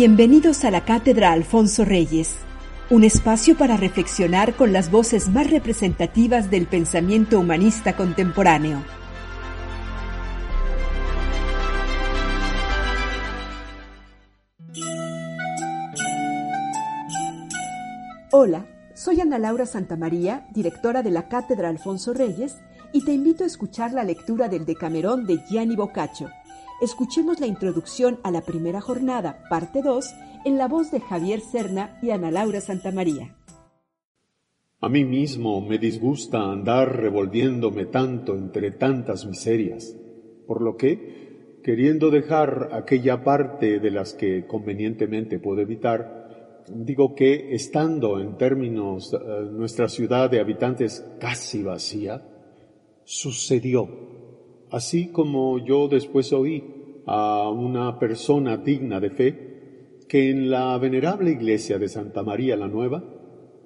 Bienvenidos a la Cátedra Alfonso Reyes, un espacio para reflexionar con las voces más representativas del pensamiento humanista contemporáneo. Hola, soy Ana Laura Santamaría, directora de la Cátedra Alfonso Reyes, y te invito a escuchar la lectura del Decamerón de Gianni Boccaccio Escuchemos la introducción a la primera jornada, parte 2, en la voz de Javier Serna y Ana Laura Santamaría. A mí mismo me disgusta andar revolviéndome tanto entre tantas miserias, por lo que, queriendo dejar aquella parte de las que convenientemente puedo evitar, digo que, estando en términos eh, nuestra ciudad de habitantes casi vacía, sucedió así como yo después oí a una persona digna de fe que en la venerable iglesia de Santa María la Nueva,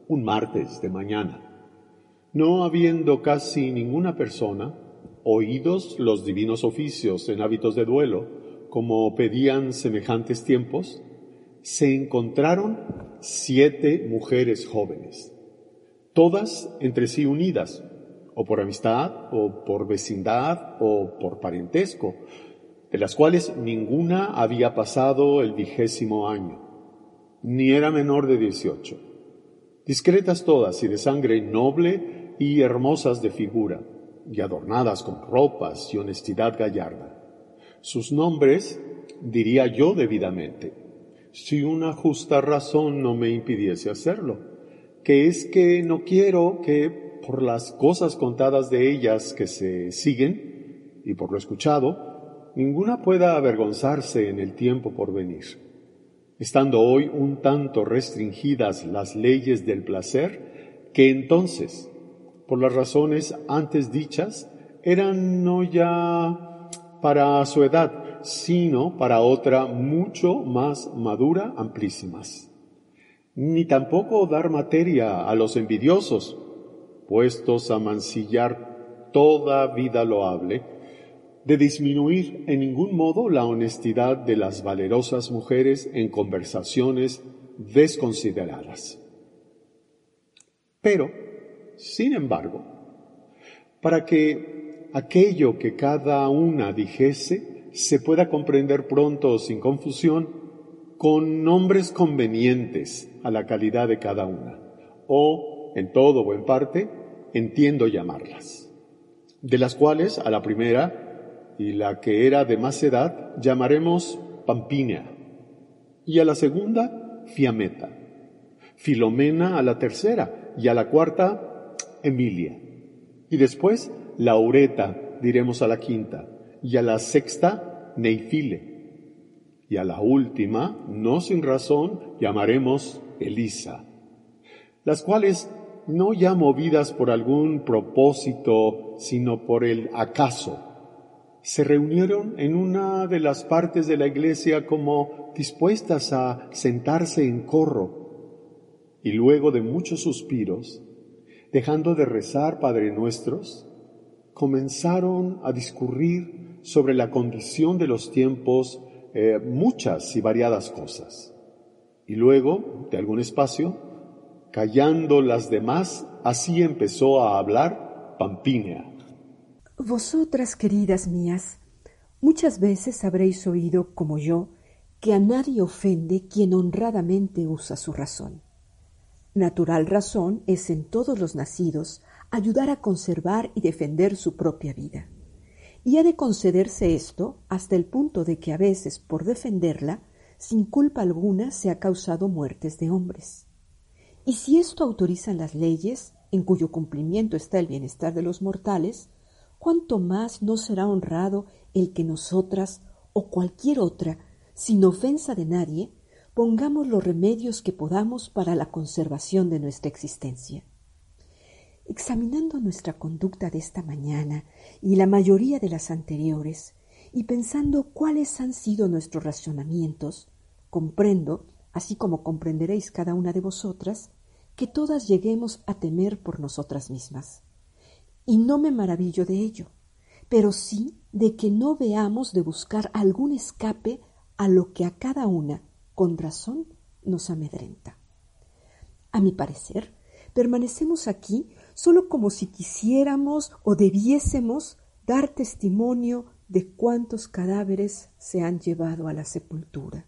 un martes de mañana, no habiendo casi ninguna persona, oídos los divinos oficios en hábitos de duelo, como pedían semejantes tiempos, se encontraron siete mujeres jóvenes, todas entre sí unidas, o por amistad, o por vecindad, o por parentesco, de las cuales ninguna había pasado el vigésimo año, ni era menor de dieciocho. Discretas todas y de sangre noble y hermosas de figura, y adornadas con ropas y honestidad gallarda. Sus nombres diría yo debidamente, si una justa razón no me impidiese hacerlo, que es que no quiero que por las cosas contadas de ellas que se siguen y por lo escuchado, ninguna pueda avergonzarse en el tiempo por venir. Estando hoy un tanto restringidas las leyes del placer, que entonces, por las razones antes dichas, eran no ya para su edad, sino para otra mucho más madura, amplísimas. Ni tampoco dar materia a los envidiosos, puestos a mancillar toda vida loable, de disminuir en ningún modo la honestidad de las valerosas mujeres en conversaciones desconsideradas. Pero, sin embargo, para que aquello que cada una dijese se pueda comprender pronto sin confusión, con nombres convenientes a la calidad de cada una, o en todo o en parte, entiendo llamarlas, de las cuales a la primera y la que era de más edad llamaremos Pampinea, y a la segunda Fiameta, Filomena a la tercera y a la cuarta Emilia, y después Laureta diremos a la quinta, y a la sexta Neifile, y a la última, no sin razón, llamaremos Elisa, las cuales no ya movidas por algún propósito, sino por el acaso, se reunieron en una de las partes de la iglesia como dispuestas a sentarse en corro, y luego de muchos suspiros, dejando de rezar Padre Nuestros, comenzaron a discurrir sobre la condición de los tiempos eh, muchas y variadas cosas. Y luego, de algún espacio, Callando las demás, así empezó a hablar Pampinea. Vosotras, queridas mías, muchas veces habréis oído, como yo, que a nadie ofende quien honradamente usa su razón. Natural razón es en todos los nacidos ayudar a conservar y defender su propia vida. Y ha de concederse esto hasta el punto de que a veces, por defenderla, sin culpa alguna se ha causado muertes de hombres. Y si esto autorizan las leyes, en cuyo cumplimiento está el bienestar de los mortales, cuánto más no será honrado el que nosotras o cualquier otra, sin ofensa de nadie, pongamos los remedios que podamos para la conservación de nuestra existencia. Examinando nuestra conducta de esta mañana y la mayoría de las anteriores, y pensando cuáles han sido nuestros racionamientos, comprendo así como comprenderéis cada una de vosotras, que todas lleguemos a temer por nosotras mismas. Y no me maravillo de ello, pero sí de que no veamos de buscar algún escape a lo que a cada una, con razón, nos amedrenta. A mi parecer, permanecemos aquí solo como si quisiéramos o debiésemos dar testimonio de cuántos cadáveres se han llevado a la sepultura,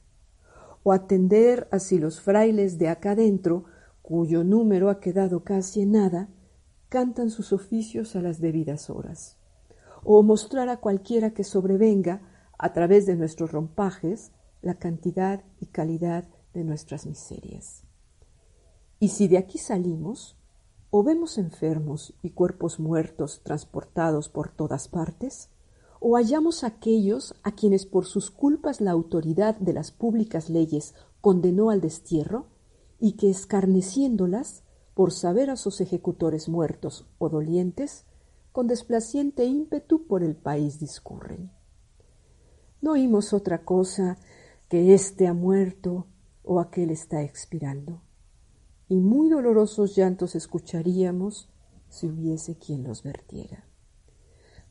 o atender a si los frailes de acá dentro, cuyo número ha quedado casi en nada, cantan sus oficios a las debidas horas, o mostrar a cualquiera que sobrevenga, a través de nuestros rompajes, la cantidad y calidad de nuestras miserias. Y si de aquí salimos, o vemos enfermos y cuerpos muertos transportados por todas partes, o hallamos aquellos a quienes por sus culpas la autoridad de las públicas leyes condenó al destierro, y que escarneciéndolas, por saber a sus ejecutores muertos o dolientes, con desplaciente ímpetu por el país discurren. No oímos otra cosa que éste ha muerto o aquel está expirando y muy dolorosos llantos escucharíamos si hubiese quien los vertiera.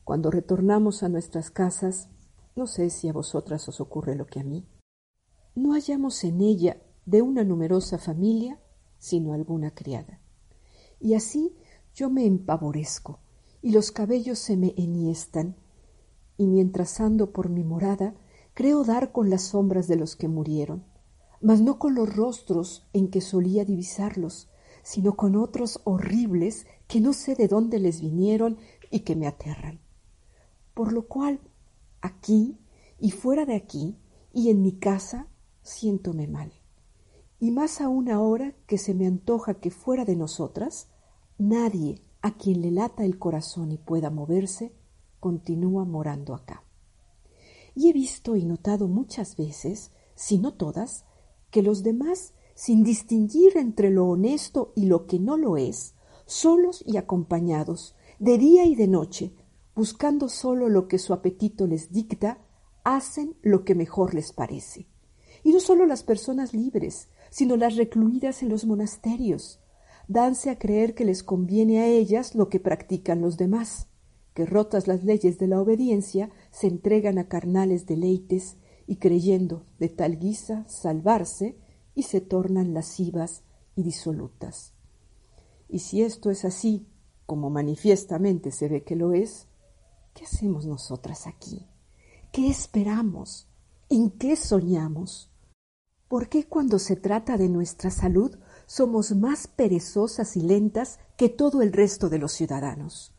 Cuando retornamos a nuestras casas, no sé si a vosotras os ocurre lo que a mí, no hallamos en ella de una numerosa familia sino alguna criada. Y así yo me empavorezco y los cabellos se me enhiestan, y mientras ando por mi morada, creo dar con las sombras de los que murieron mas no con los rostros en que solía divisarlos, sino con otros horribles que no sé de dónde les vinieron y que me aterran. Por lo cual, aquí y fuera de aquí y en mi casa, siéntome mal. Y más aún ahora que se me antoja que fuera de nosotras, nadie a quien le lata el corazón y pueda moverse, continúa morando acá. Y he visto y notado muchas veces, si no todas, que los demás, sin distinguir entre lo honesto y lo que no lo es, solos y acompañados, de día y de noche, buscando solo lo que su apetito les dicta, hacen lo que mejor les parece. Y no solo las personas libres, sino las recluidas en los monasterios, danse a creer que les conviene a ellas lo que practican los demás, que rotas las leyes de la obediencia se entregan a carnales deleites y creyendo de tal guisa salvarse y se tornan lascivas y disolutas. Y si esto es así, como manifiestamente se ve que lo es, ¿qué hacemos nosotras aquí? ¿Qué esperamos? ¿En qué soñamos? ¿Por qué cuando se trata de nuestra salud somos más perezosas y lentas que todo el resto de los ciudadanos?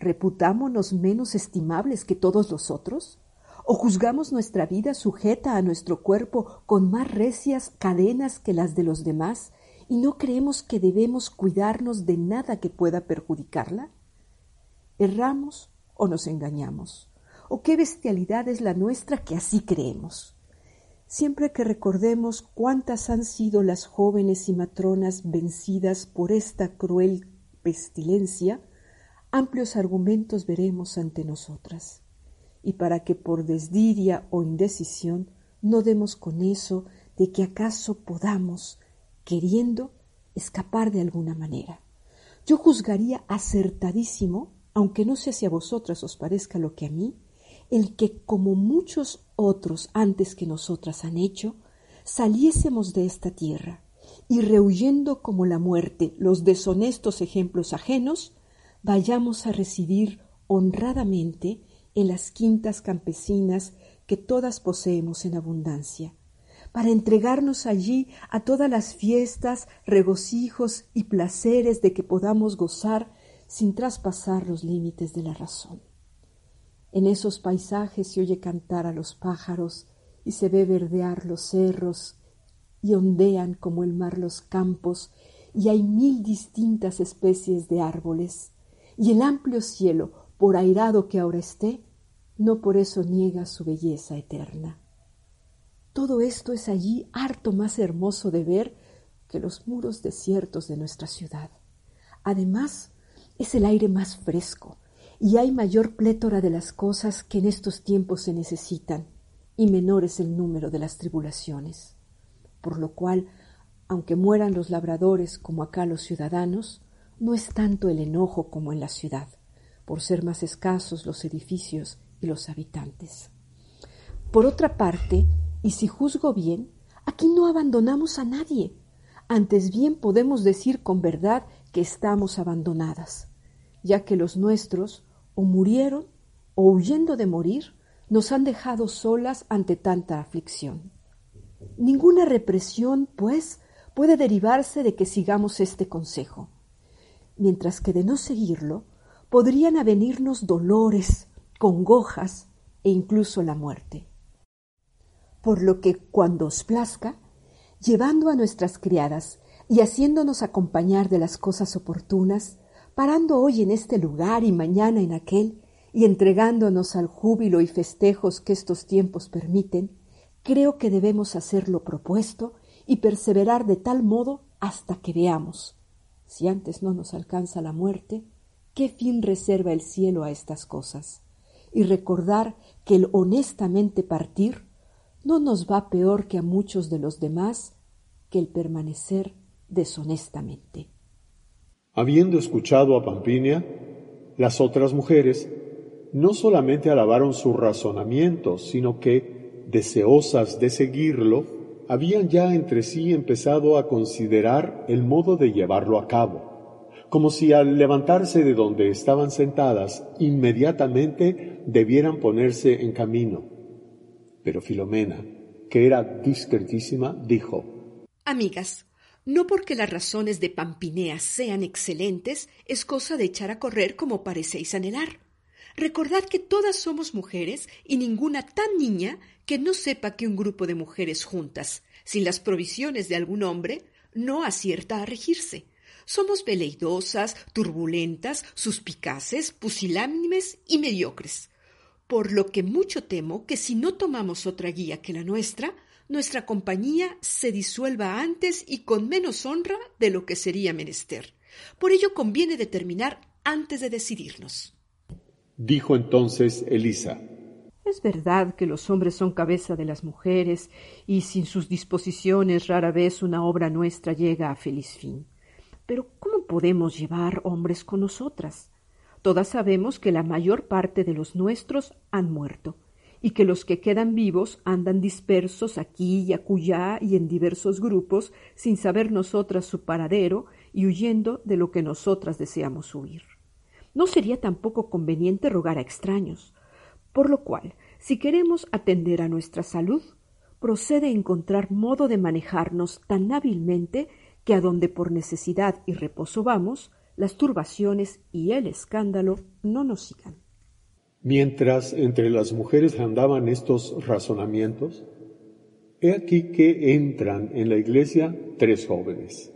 ¿Reputámonos menos estimables que todos los otros? ¿O juzgamos nuestra vida sujeta a nuestro cuerpo con más recias cadenas que las de los demás y no creemos que debemos cuidarnos de nada que pueda perjudicarla? ¿Erramos o nos engañamos? ¿O qué bestialidad es la nuestra que así creemos? Siempre que recordemos cuántas han sido las jóvenes y matronas vencidas por esta cruel pestilencia, amplios argumentos veremos ante nosotras y para que por desdiria o indecisión no demos con eso de que acaso podamos, queriendo, escapar de alguna manera. Yo juzgaría acertadísimo, aunque no sé si a vosotras os parezca lo que a mí, el que, como muchos otros antes que nosotras han hecho, saliésemos de esta tierra y rehuyendo como la muerte los deshonestos ejemplos ajenos, vayamos a residir honradamente en las quintas campesinas que todas poseemos en abundancia, para entregarnos allí a todas las fiestas, regocijos y placeres de que podamos gozar sin traspasar los límites de la razón. En esos paisajes se oye cantar a los pájaros y se ve verdear los cerros y ondean como el mar los campos y hay mil distintas especies de árboles y el amplio cielo, por airado que ahora esté, no por eso niega su belleza eterna. Todo esto es allí harto más hermoso de ver que los muros desiertos de nuestra ciudad. Además, es el aire más fresco y hay mayor plétora de las cosas que en estos tiempos se necesitan y menor es el número de las tribulaciones. Por lo cual, aunque mueran los labradores como acá los ciudadanos, no es tanto el enojo como en la ciudad, por ser más escasos los edificios y los habitantes. Por otra parte, y si juzgo bien, ¿a Aquí no abandonamos a nadie. Antes bien podemos decir con verdad que estamos abandonadas, ya que los nuestros o murieron o huyendo de morir nos han dejado solas ante tanta aflicción. Ninguna represión, pues, puede derivarse de que sigamos este consejo, mientras que de no seguirlo podrían avenirnos dolores, congojas e incluso la muerte. Por lo que cuando os plazca, llevando a nuestras criadas y haciéndonos acompañar de las cosas oportunas, parando hoy en este lugar y mañana en aquel, y entregándonos al júbilo y festejos que estos tiempos permiten, creo que debemos hacer lo propuesto y perseverar de tal modo hasta que veamos, si antes no nos alcanza la muerte, qué fin reserva el cielo a estas cosas, y recordar que el honestamente partir no nos va peor que a muchos de los demás que el permanecer deshonestamente. Habiendo escuchado a Pampinia, las otras mujeres no solamente alabaron su razonamiento, sino que, deseosas de seguirlo, habían ya entre sí empezado a considerar el modo de llevarlo a cabo, como si al levantarse de donde estaban sentadas inmediatamente debieran ponerse en camino. Pero Filomena, que era discretísima, dijo, Amigas, no porque las razones de Pampinea sean excelentes, es cosa de echar a correr como parecéis anhelar. Recordad que todas somos mujeres y ninguna tan niña que no sepa que un grupo de mujeres juntas, sin las provisiones de algún hombre, no acierta a regirse. Somos veleidosas, turbulentas, suspicaces, pusilánimes y mediocres. Por lo que mucho temo que si no tomamos otra guía que la nuestra, nuestra compañía se disuelva antes y con menos honra de lo que sería menester. Por ello conviene determinar antes de decidirnos. Dijo entonces Elisa. Es verdad que los hombres son cabeza de las mujeres y sin sus disposiciones rara vez una obra nuestra llega a feliz fin. Pero ¿cómo podemos llevar hombres con nosotras? Todas sabemos que la mayor parte de los nuestros han muerto y que los que quedan vivos andan dispersos aquí y acullá y en diversos grupos sin saber nosotras su paradero y huyendo de lo que nosotras deseamos huir. No sería tampoco conveniente rogar a extraños, por lo cual, si queremos atender a nuestra salud, procede encontrar modo de manejarnos tan hábilmente que a donde por necesidad y reposo vamos, las turbaciones y el escándalo no nos sigan. Mientras entre las mujeres andaban estos razonamientos, he aquí que entran en la iglesia tres jóvenes,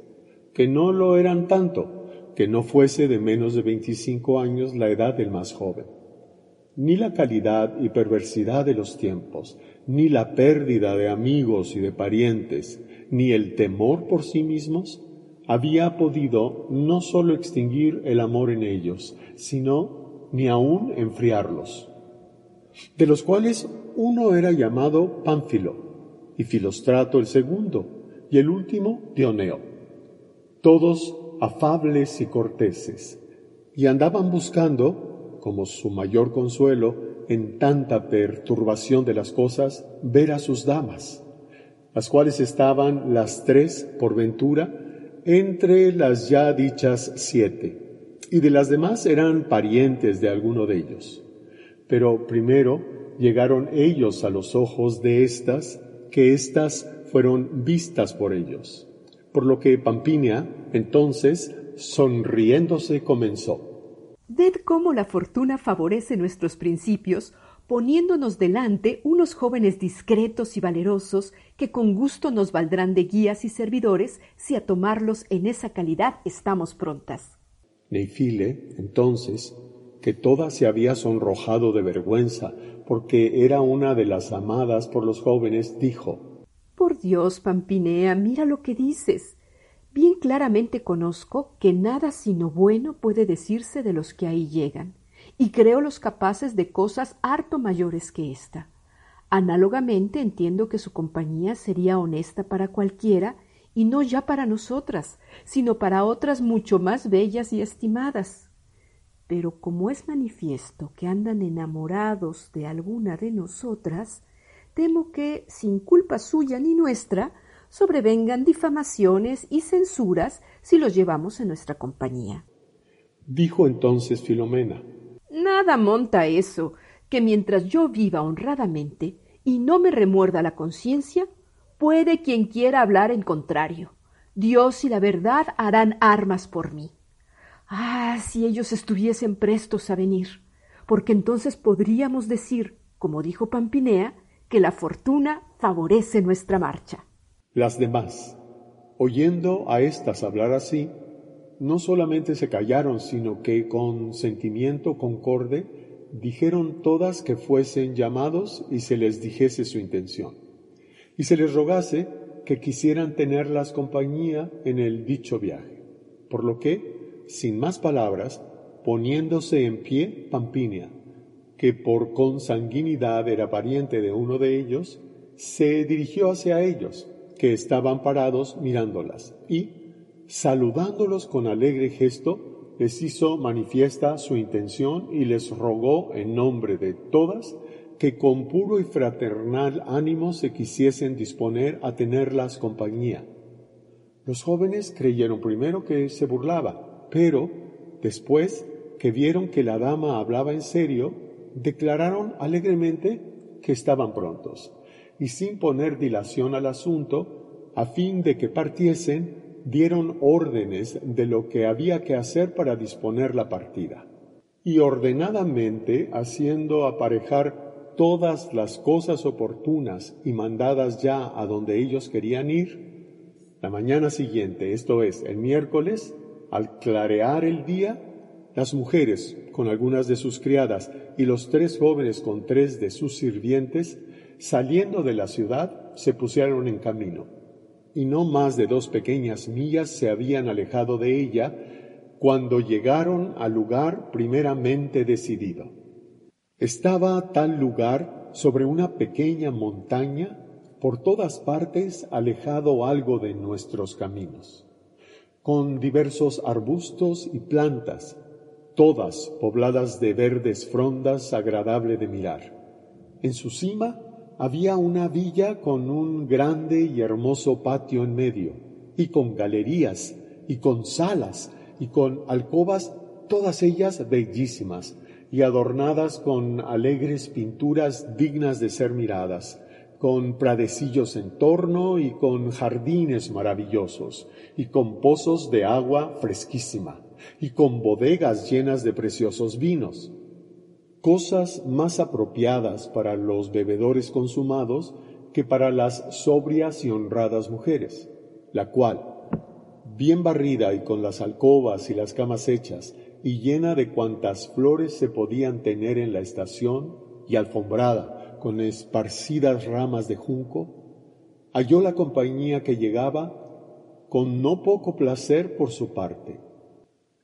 que no lo eran tanto, que no fuese de menos de veinticinco años la edad del más joven. Ni la calidad y perversidad de los tiempos, ni la pérdida de amigos y de parientes, ni el temor por sí mismos, había podido no sólo extinguir el amor en ellos, sino ni aún enfriarlos, de los cuales uno era llamado Pánfilo, y Filostrato el segundo, y el último Dioneo, todos afables y corteses, y andaban buscando, como su mayor consuelo, en tanta perturbación de las cosas, ver a sus damas, las cuales estaban las tres, por ventura, entre las ya dichas siete, y de las demás eran parientes de alguno de ellos. Pero primero llegaron ellos a los ojos de éstas, que éstas fueron vistas por ellos. Por lo que Pampinia, entonces, sonriéndose, comenzó. Ved cómo la fortuna favorece nuestros principios, poniéndonos delante unos jóvenes discretos y valerosos que con gusto nos valdrán de guías y servidores si a tomarlos en esa calidad estamos prontas. Neifile, entonces, que toda se había sonrojado de vergüenza, porque era una de las amadas por los jóvenes, dijo Por Dios, Pampinea, mira lo que dices. Bien claramente conozco que nada sino bueno puede decirse de los que ahí llegan y creo los capaces de cosas harto mayores que ésta. Análogamente entiendo que su compañía sería honesta para cualquiera y no ya para nosotras, sino para otras mucho más bellas y estimadas. Pero como es manifiesto que andan enamorados de alguna de nosotras, temo que, sin culpa suya ni nuestra, sobrevengan difamaciones y censuras si los llevamos en nuestra compañía. Dijo entonces Filomena. Nada monta eso, que mientras yo viva honradamente y no me remuerda la conciencia, puede quien quiera hablar en contrario. Dios y la verdad harán armas por mí. Ah, si ellos estuviesen prestos a venir, porque entonces podríamos decir, como dijo Pampinea, que la fortuna favorece nuestra marcha. Las demás, oyendo a éstas hablar así, no solamente se callaron, sino que con sentimiento concorde dijeron todas que fuesen llamados y se les dijese su intención, y se les rogase que quisieran tenerlas compañía en el dicho viaje. Por lo que, sin más palabras, poniéndose en pie Pampinia, que por consanguinidad era pariente de uno de ellos, se dirigió hacia ellos, que estaban parados mirándolas, y, saludándolos con alegre gesto, les hizo manifiesta su intención y les rogó en nombre de todas que con puro y fraternal ánimo se quisiesen disponer a tenerlas compañía. Los jóvenes creyeron primero que se burlaba, pero después que vieron que la dama hablaba en serio, declararon alegremente que estaban prontos, y sin poner dilación al asunto, a fin de que partiesen, dieron órdenes de lo que había que hacer para disponer la partida. Y ordenadamente, haciendo aparejar todas las cosas oportunas y mandadas ya a donde ellos querían ir, la mañana siguiente, esto es, el miércoles, al clarear el día, las mujeres, con algunas de sus criadas, y los tres jóvenes con tres de sus sirvientes, saliendo de la ciudad, se pusieron en camino y no más de dos pequeñas millas se habían alejado de ella cuando llegaron al lugar primeramente decidido. Estaba tal lugar sobre una pequeña montaña, por todas partes alejado algo de nuestros caminos, con diversos arbustos y plantas, todas pobladas de verdes frondas agradable de mirar. En su cima había una villa con un grande y hermoso patio en medio, y con galerías, y con salas, y con alcobas, todas ellas bellísimas, y adornadas con alegres pinturas dignas de ser miradas, con pradecillos en torno y con jardines maravillosos, y con pozos de agua fresquísima, y con bodegas llenas de preciosos vinos. Cosas más apropiadas para los bebedores consumados que para las sobrias y honradas mujeres, la cual, bien barrida y con las alcobas y las camas hechas, y llena de cuantas flores se podían tener en la estación, y alfombrada con esparcidas ramas de junco, halló la compañía que llegaba con no poco placer por su parte.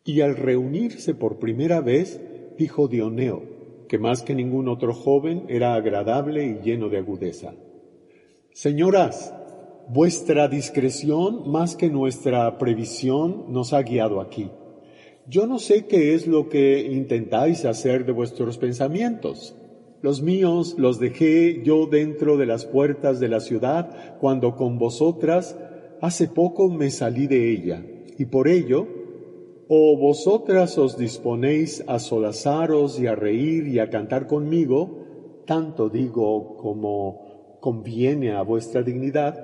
Y al reunirse por primera vez, dijo Dioneo, que más que ningún otro joven era agradable y lleno de agudeza. Señoras, vuestra discreción más que nuestra previsión nos ha guiado aquí. Yo no sé qué es lo que intentáis hacer de vuestros pensamientos. Los míos los dejé yo dentro de las puertas de la ciudad cuando con vosotras hace poco me salí de ella, y por ello ¿O vosotras os disponéis a solazaros y a reír y a cantar conmigo, tanto digo como conviene a vuestra dignidad?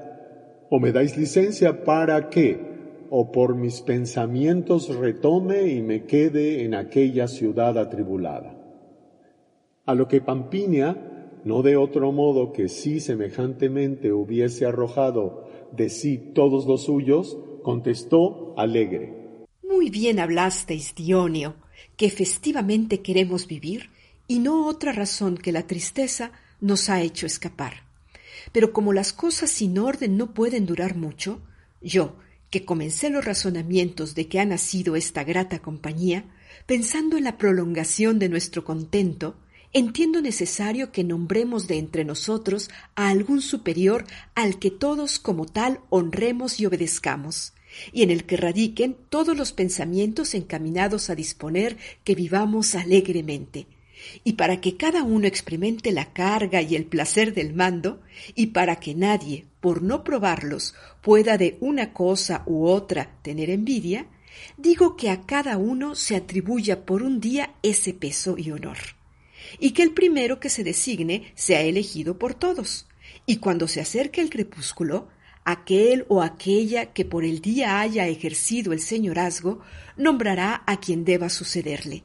¿O me dais licencia para que, o por mis pensamientos retome y me quede en aquella ciudad atribulada? A lo que Pampinia, no de otro modo que si semejantemente hubiese arrojado de sí todos los suyos, contestó alegre. Muy bien hablasteis, Dionio, que festivamente queremos vivir y no otra razón que la tristeza nos ha hecho escapar. Pero como las cosas sin orden no pueden durar mucho, yo, que comencé los razonamientos de que ha nacido esta grata compañía, pensando en la prolongación de nuestro contento, entiendo necesario que nombremos de entre nosotros a algún superior al que todos como tal honremos y obedezcamos, y en el que radiquen todos los pensamientos encaminados a disponer que vivamos alegremente, y para que cada uno experimente la carga y el placer del mando, y para que nadie, por no probarlos, pueda de una cosa u otra tener envidia, digo que a cada uno se atribuya por un día ese peso y honor, y que el primero que se designe sea elegido por todos, y cuando se acerque el crepúsculo, aquel o aquella que por el día haya ejercido el señorazgo, nombrará a quien deba sucederle,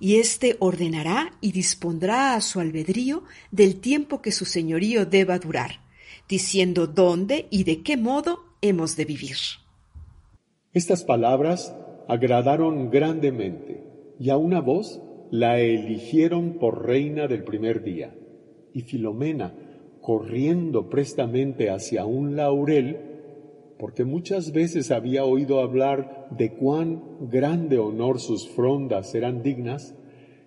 y éste ordenará y dispondrá a su albedrío del tiempo que su señorío deba durar, diciendo dónde y de qué modo hemos de vivir. Estas palabras agradaron grandemente, y a una voz la eligieron por reina del primer día. Y Filomena, corriendo prestamente hacia un laurel, porque muchas veces había oído hablar de cuán grande honor sus frondas eran dignas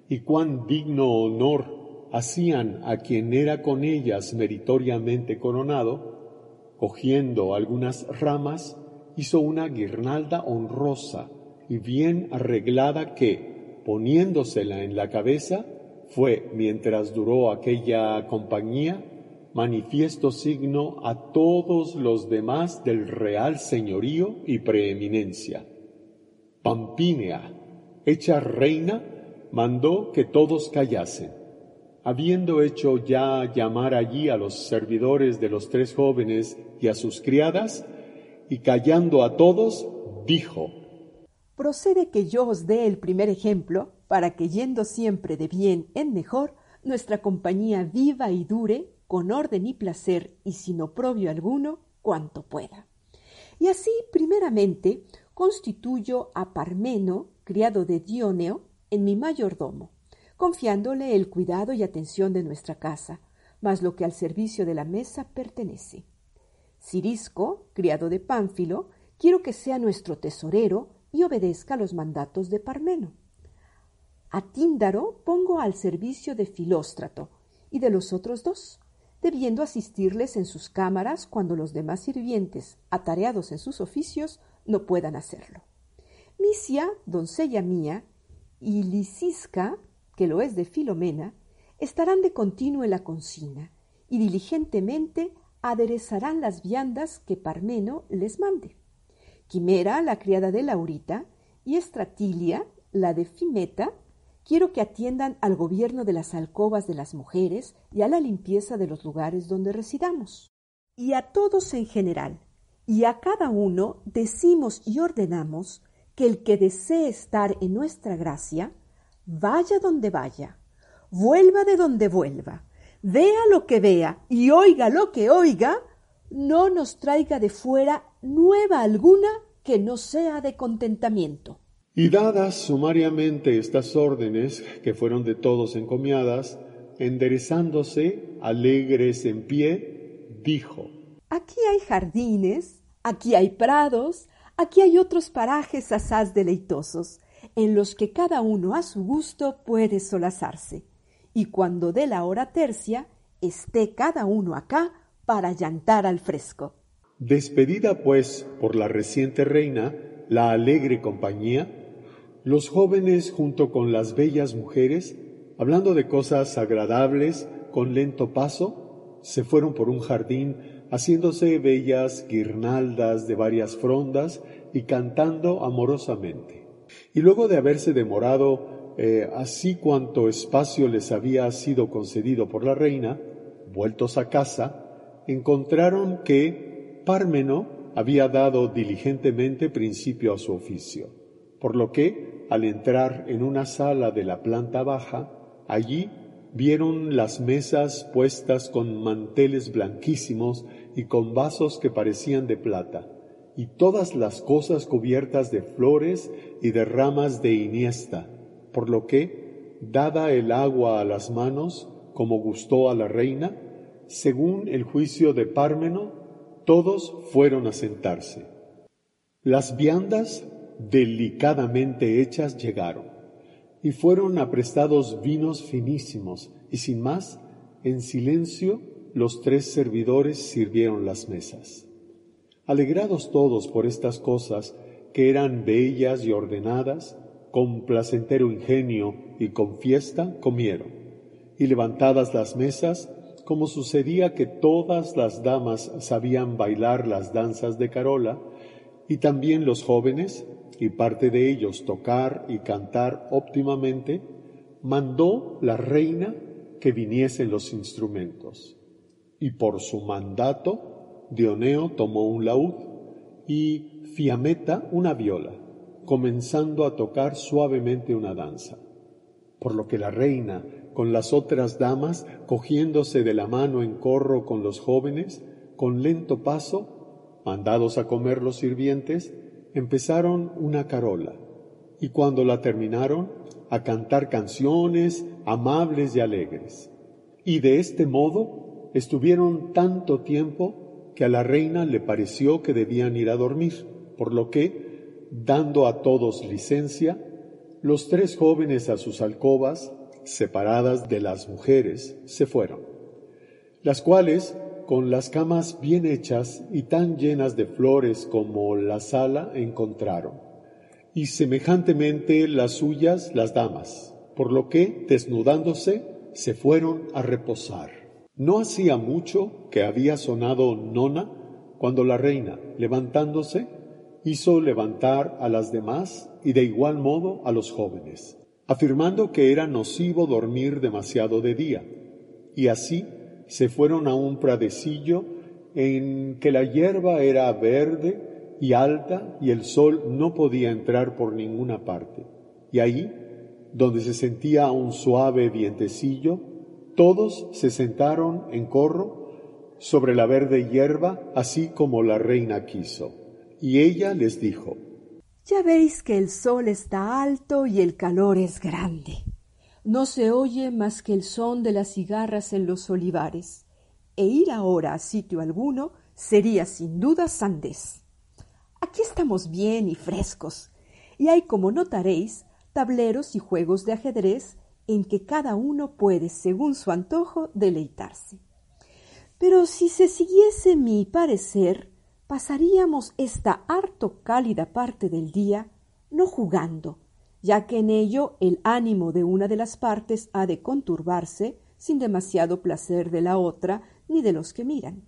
y cuán digno honor hacían a quien era con ellas meritoriamente coronado, cogiendo algunas ramas, hizo una guirnalda honrosa y bien arreglada que, poniéndosela en la cabeza, fue, mientras duró aquella compañía, manifiesto signo a todos los demás del real señorío y preeminencia. Pampínea, hecha reina, mandó que todos callasen. Habiendo hecho ya llamar allí a los servidores de los tres jóvenes y a sus criadas, y callando a todos, dijo, Procede que yo os dé el primer ejemplo, para que yendo siempre de bien en mejor, nuestra compañía viva y dure con orden y placer y sin oprobio alguno, cuanto pueda. Y así, primeramente, constituyo a Parmeno, criado de Dioneo, en mi mayordomo, confiándole el cuidado y atención de nuestra casa, más lo que al servicio de la mesa pertenece. Cirisco, criado de Pánfilo, quiero que sea nuestro tesorero y obedezca los mandatos de Parmeno. A Tíndaro pongo al servicio de Filóstrato y de los otros dos, debiendo asistirles en sus cámaras cuando los demás sirvientes, atareados en sus oficios, no puedan hacerlo. Misia, doncella mía, y Licisca, que lo es de Filomena, estarán de continuo en la cocina y diligentemente aderezarán las viandas que Parmeno les mande. Quimera, la criada de Laurita, y Estratilia, la de Fimeta, Quiero que atiendan al gobierno de las alcobas de las mujeres y a la limpieza de los lugares donde residamos. Y a todos en general, y a cada uno decimos y ordenamos que el que desee estar en nuestra gracia, vaya donde vaya, vuelva de donde vuelva, vea lo que vea y oiga lo que oiga, no nos traiga de fuera nueva alguna que no sea de contentamiento. Y dadas sumariamente estas órdenes, que fueron de todos encomiadas, enderezándose, alegres en pie, dijo, Aquí hay jardines, aquí hay prados, aquí hay otros parajes asaz deleitosos, en los que cada uno a su gusto puede solazarse, y cuando dé la hora tercia, esté cada uno acá para llantar al fresco. Despedida pues por la reciente reina la alegre compañía, los jóvenes junto con las bellas mujeres, hablando de cosas agradables con lento paso, se fueron por un jardín haciéndose bellas guirnaldas de varias frondas y cantando amorosamente. Y luego de haberse demorado eh, así cuanto espacio les había sido concedido por la reina, vueltos a casa, encontraron que Pármeno había dado diligentemente principio a su oficio, por lo que al entrar en una sala de la planta baja, allí vieron las mesas puestas con manteles blanquísimos y con vasos que parecían de plata, y todas las cosas cubiertas de flores y de ramas de iniesta, por lo que, dada el agua a las manos, como gustó a la reina, según el juicio de Pármeno, todos fueron a sentarse. Las viandas delicadamente hechas llegaron, y fueron aprestados vinos finísimos, y sin más, en silencio, los tres servidores sirvieron las mesas. Alegrados todos por estas cosas, que eran bellas y ordenadas, con placentero ingenio y con fiesta, comieron. Y levantadas las mesas, como sucedía que todas las damas sabían bailar las danzas de Carola, y también los jóvenes, y parte de ellos tocar y cantar óptimamente, mandó la reina que viniesen los instrumentos. Y por su mandato, Dioneo tomó un laúd y Fiameta una viola, comenzando a tocar suavemente una danza. Por lo que la reina, con las otras damas, cogiéndose de la mano en corro con los jóvenes, con lento paso, mandados a comer los sirvientes, empezaron una carola, y cuando la terminaron, a cantar canciones amables y alegres. Y de este modo estuvieron tanto tiempo que a la reina le pareció que debían ir a dormir, por lo que, dando a todos licencia, los tres jóvenes a sus alcobas, separadas de las mujeres, se fueron, las cuales, con las camas bien hechas y tan llenas de flores como la sala, encontraron y semejantemente las suyas las damas, por lo que, desnudándose, se fueron a reposar. No hacía mucho que había sonado nona cuando la reina, levantándose, hizo levantar a las demás y de igual modo a los jóvenes, afirmando que era nocivo dormir demasiado de día, y así se fueron a un pradecillo en que la hierba era verde y alta y el sol no podía entrar por ninguna parte. Y ahí, donde se sentía un suave vientecillo, todos se sentaron en corro sobre la verde hierba, así como la reina quiso. Y ella les dijo, Ya veis que el sol está alto y el calor es grande. No se oye más que el son de las cigarras en los olivares, e ir ahora a sitio alguno sería sin duda sandés. Aquí estamos bien y frescos, y hay, como notaréis, tableros y juegos de ajedrez en que cada uno puede, según su antojo, deleitarse. Pero si se siguiese mi parecer, pasaríamos esta harto cálida parte del día no jugando, ya que en ello el ánimo de una de las partes ha de conturbarse sin demasiado placer de la otra ni de los que miran,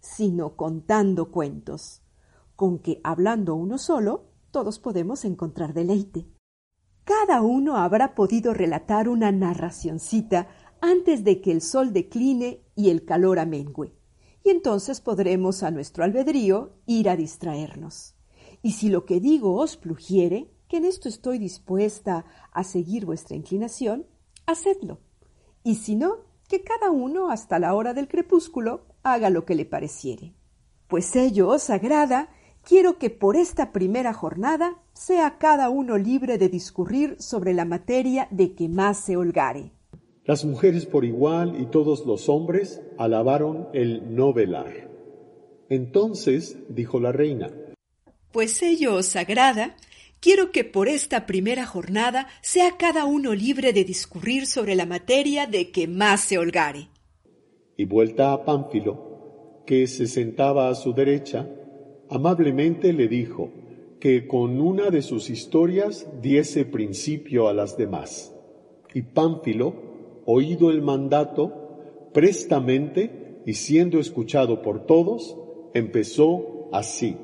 sino contando cuentos con que hablando uno solo, todos podemos encontrar deleite. Cada uno habrá podido relatar una narracioncita antes de que el sol decline y el calor amengüe, y entonces podremos a nuestro albedrío ir a distraernos. Y si lo que digo os plugiere, que en esto estoy dispuesta a seguir vuestra inclinación, hacedlo. Y si no, que cada uno hasta la hora del crepúsculo haga lo que le pareciere. Pues ello os agrada quiero que por esta primera jornada sea cada uno libre de discurrir sobre la materia de que más se holgare. Las mujeres por igual y todos los hombres alabaron el no velar. Entonces dijo la reina, Pues ello os agrada, quiero que por esta primera jornada sea cada uno libre de discurrir sobre la materia de que más se holgare. Y vuelta a Pánfilo, que se sentaba a su derecha, amablemente le dijo que con una de sus historias diese principio a las demás. Y Pánfilo, oído el mandato, prestamente y siendo escuchado por todos, empezó así.